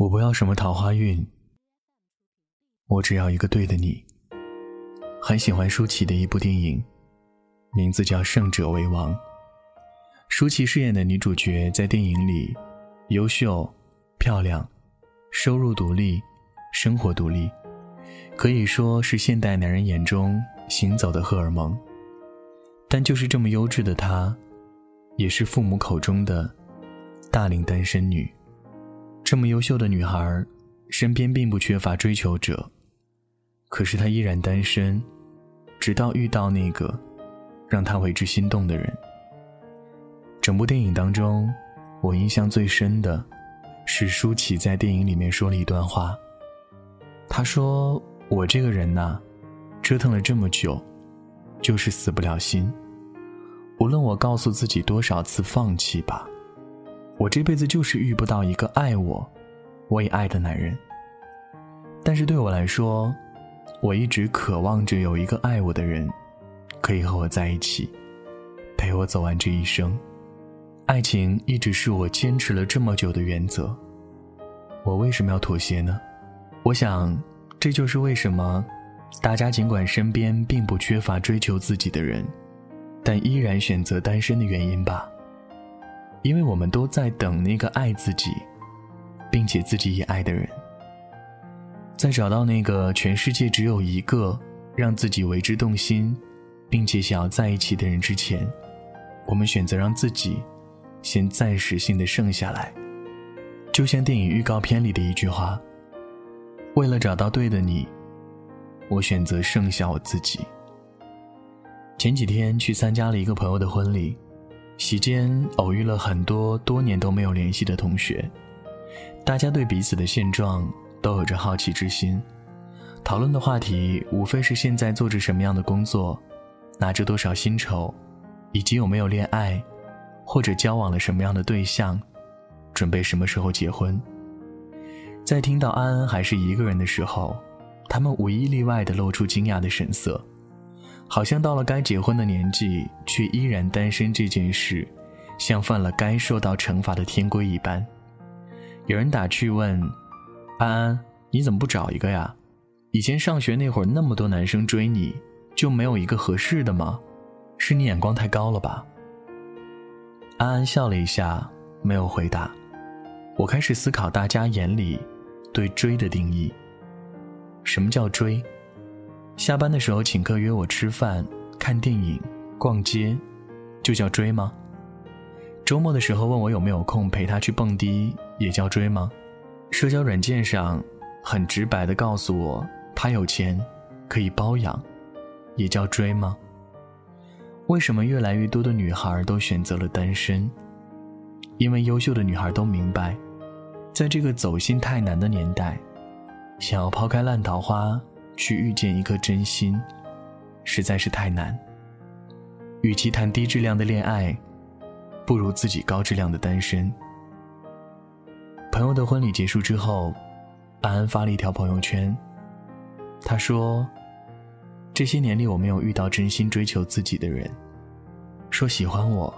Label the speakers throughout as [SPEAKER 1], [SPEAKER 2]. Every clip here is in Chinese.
[SPEAKER 1] 我不要什么桃花运，我只要一个对的你。很喜欢舒淇的一部电影，名字叫《胜者为王》。舒淇饰演的女主角在电影里优秀、漂亮、收入独立、生活独立，可以说是现代男人眼中行走的荷尔蒙。但就是这么优质的她，也是父母口中的大龄单身女。这么优秀的女孩，身边并不缺乏追求者，可是她依然单身，直到遇到那个让她为之心动的人。整部电影当中，我印象最深的，是舒淇在电影里面说了一段话。她说：“我这个人呐，折腾了这么久，就是死不了心。无论我告诉自己多少次放弃吧。”我这辈子就是遇不到一个爱我，我也爱的男人。但是对我来说，我一直渴望着有一个爱我的人，可以和我在一起，陪我走完这一生。爱情一直是我坚持了这么久的原则。我为什么要妥协呢？我想，这就是为什么大家尽管身边并不缺乏追求自己的人，但依然选择单身的原因吧。因为我们都在等那个爱自己，并且自己也爱的人。在找到那个全世界只有一个让自己为之动心，并且想要在一起的人之前，我们选择让自己先暂时性的剩下来。就像电影预告片里的一句话：“为了找到对的你，我选择剩下我自己。”前几天去参加了一个朋友的婚礼。席间偶遇了很多多年都没有联系的同学，大家对彼此的现状都有着好奇之心，讨论的话题无非是现在做着什么样的工作，拿着多少薪酬，以及有没有恋爱，或者交往了什么样的对象，准备什么时候结婚。在听到安安还是一个人的时候，他们无一例外地露出惊讶的神色。好像到了该结婚的年纪，却依然单身这件事，像犯了该受到惩罚的天规一般。有人打趣问：“安安，你怎么不找一个呀？以前上学那会儿那么多男生追你，就没有一个合适的吗？是你眼光太高了吧？”安安笑了一下，没有回答。我开始思考大家眼里对追的定义。什么叫追？下班的时候请客约我吃饭、看电影、逛街，就叫追吗？周末的时候问我有没有空陪他去蹦迪，也叫追吗？社交软件上很直白的告诉我他有钱，可以包养，也叫追吗？为什么越来越多的女孩都选择了单身？因为优秀的女孩都明白，在这个走心太难的年代，想要抛开烂桃花。去遇见一颗真心，实在是太难。与其谈低质量的恋爱，不如自己高质量的单身。朋友的婚礼结束之后，安安发了一条朋友圈，他说：“这些年里我没有遇到真心追求自己的人，说喜欢我，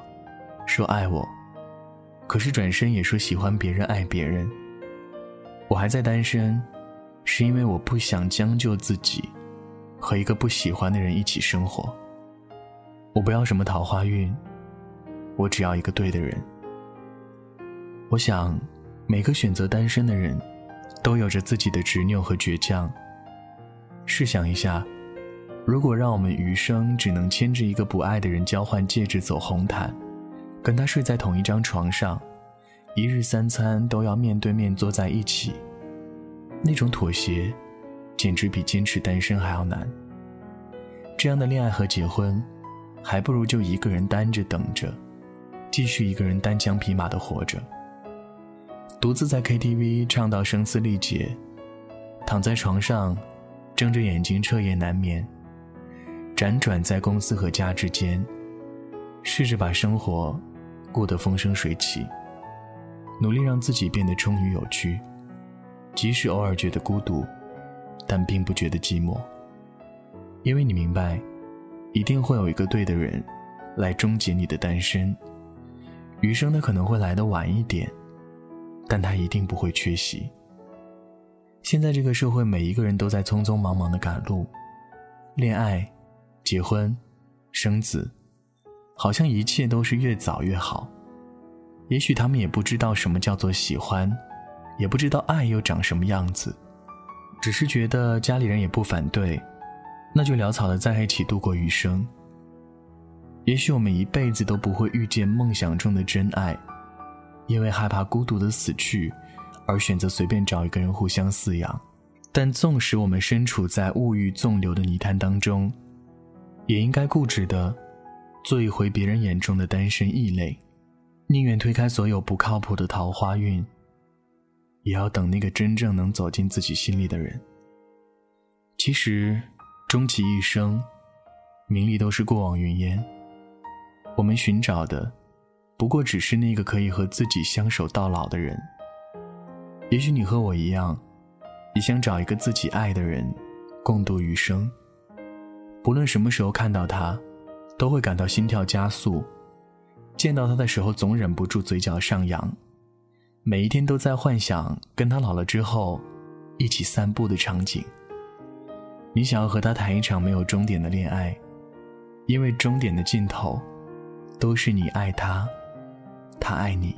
[SPEAKER 1] 说爱我，可是转身也说喜欢别人爱别人。我还在单身。”是因为我不想将就自己，和一个不喜欢的人一起生活。我不要什么桃花运，我只要一个对的人。我想，每个选择单身的人，都有着自己的执拗和倔强。试想一下，如果让我们余生只能牵着一个不爱的人交换戒指走红毯，跟他睡在同一张床上，一日三餐都要面对面坐在一起。那种妥协，简直比坚持单身还要难。这样的恋爱和结婚，还不如就一个人单着等着，继续一个人单枪匹马的活着。独自在 KTV 唱到声嘶力竭，躺在床上，睁着眼睛彻夜难眠，辗转在公司和家之间，试着把生活过得风生水起，努力让自己变得充裕有趣。即使偶尔觉得孤独，但并不觉得寂寞，因为你明白，一定会有一个对的人，来终结你的单身。余生他可能会来的晚一点，但他一定不会缺席。现在这个社会，每一个人都在匆匆忙忙的赶路，恋爱、结婚、生子，好像一切都是越早越好。也许他们也不知道什么叫做喜欢，也不知道爱又长什么样子，只是觉得家里人也不反对，那就潦草的在一起度过余生。也许我们一辈子都不会遇见梦想中的真爱，因为害怕孤独的死去，而选择随便找一个人互相饲养。但纵使我们身处在物欲纵流的泥潭当中，也应该固执的做一回别人眼中的单身异类。宁愿推开所有不靠谱的桃花运，也要等那个真正能走进自己心里的人。其实，终其一生，名利都是过往云烟。我们寻找的，不过只是那个可以和自己相守到老的人。也许你和我一样，也想找一个自己爱的人，共度余生。不论什么时候看到他，都会感到心跳加速。见到他的时候，总忍不住嘴角上扬。每一天都在幻想跟他老了之后，一起散步的场景。你想要和他谈一场没有终点的恋爱，因为终点的尽头，都是你爱他，他爱你。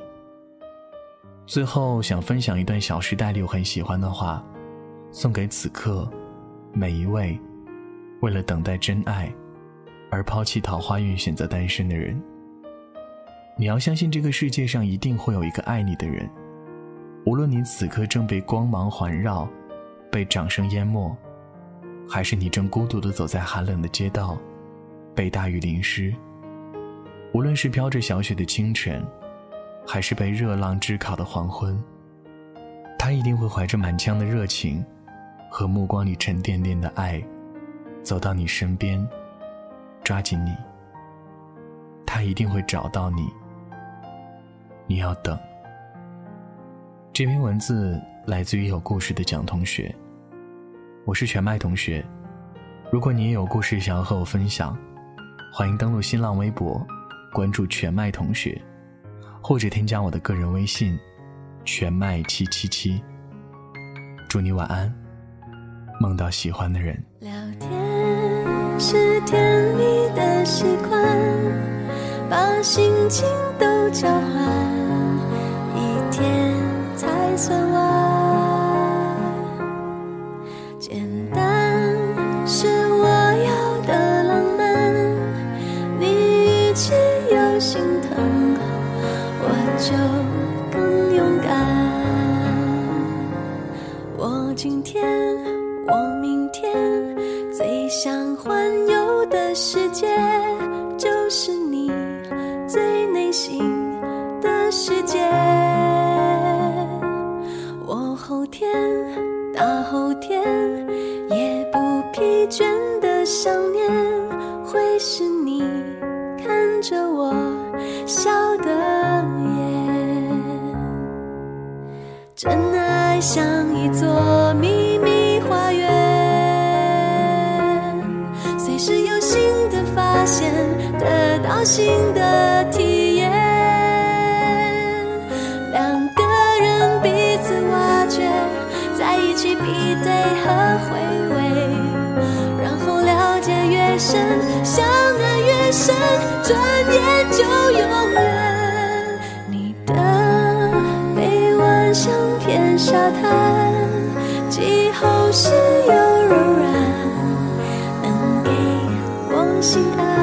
[SPEAKER 1] 最后想分享一段《小时代》里我很喜欢的话，送给此刻每一位为了等待真爱而抛弃桃花运、选择单身的人。你要相信，这个世界上一定会有一个爱你的人，无论你此刻正被光芒环绕，被掌声淹没，还是你正孤独的走在寒冷的街道，被大雨淋湿。无论是飘着小雪的清晨，还是被热浪炙烤的黄昏，他一定会怀着满腔的热情，和目光里沉甸甸的爱，走到你身边，抓紧你。他一定会找到你。你要等。这篇文字来自于有故事的蒋同学。我是全麦同学。如果你也有故事想要和我分享，欢迎登录新浪微博，关注全麦同学，或者添加我的个人微信全麦七七七。祝你晚安，梦到喜欢的人。
[SPEAKER 2] 聊天是甜蜜的习惯，把心情交换一。天才算完，简单是我要的浪漫。你语气有心疼，我就更勇敢。我今天，我明天，最想环游的世界就是你最内心世界。我后天，大后天，也不疲倦的想念，会是你看着我笑的眼。真爱像一座秘密花园，随时有新的发现，得到新的体是又柔软，能给我心安。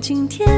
[SPEAKER 2] 今天，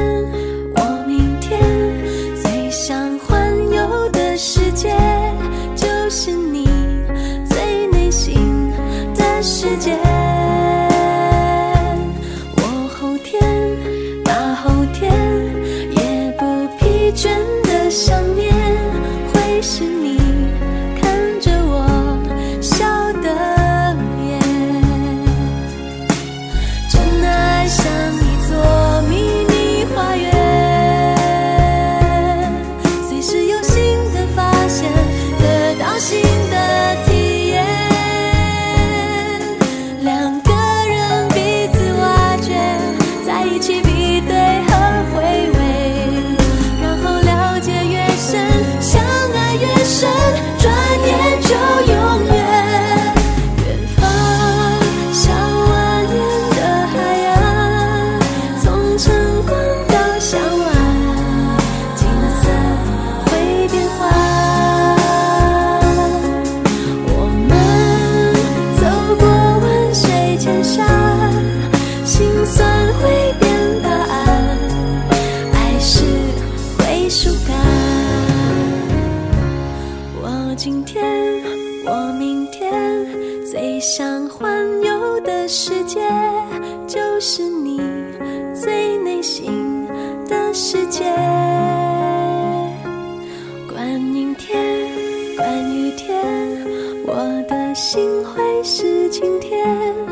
[SPEAKER 2] 就是你最内心的世界。观阴天，观雨天，我的心会是晴天。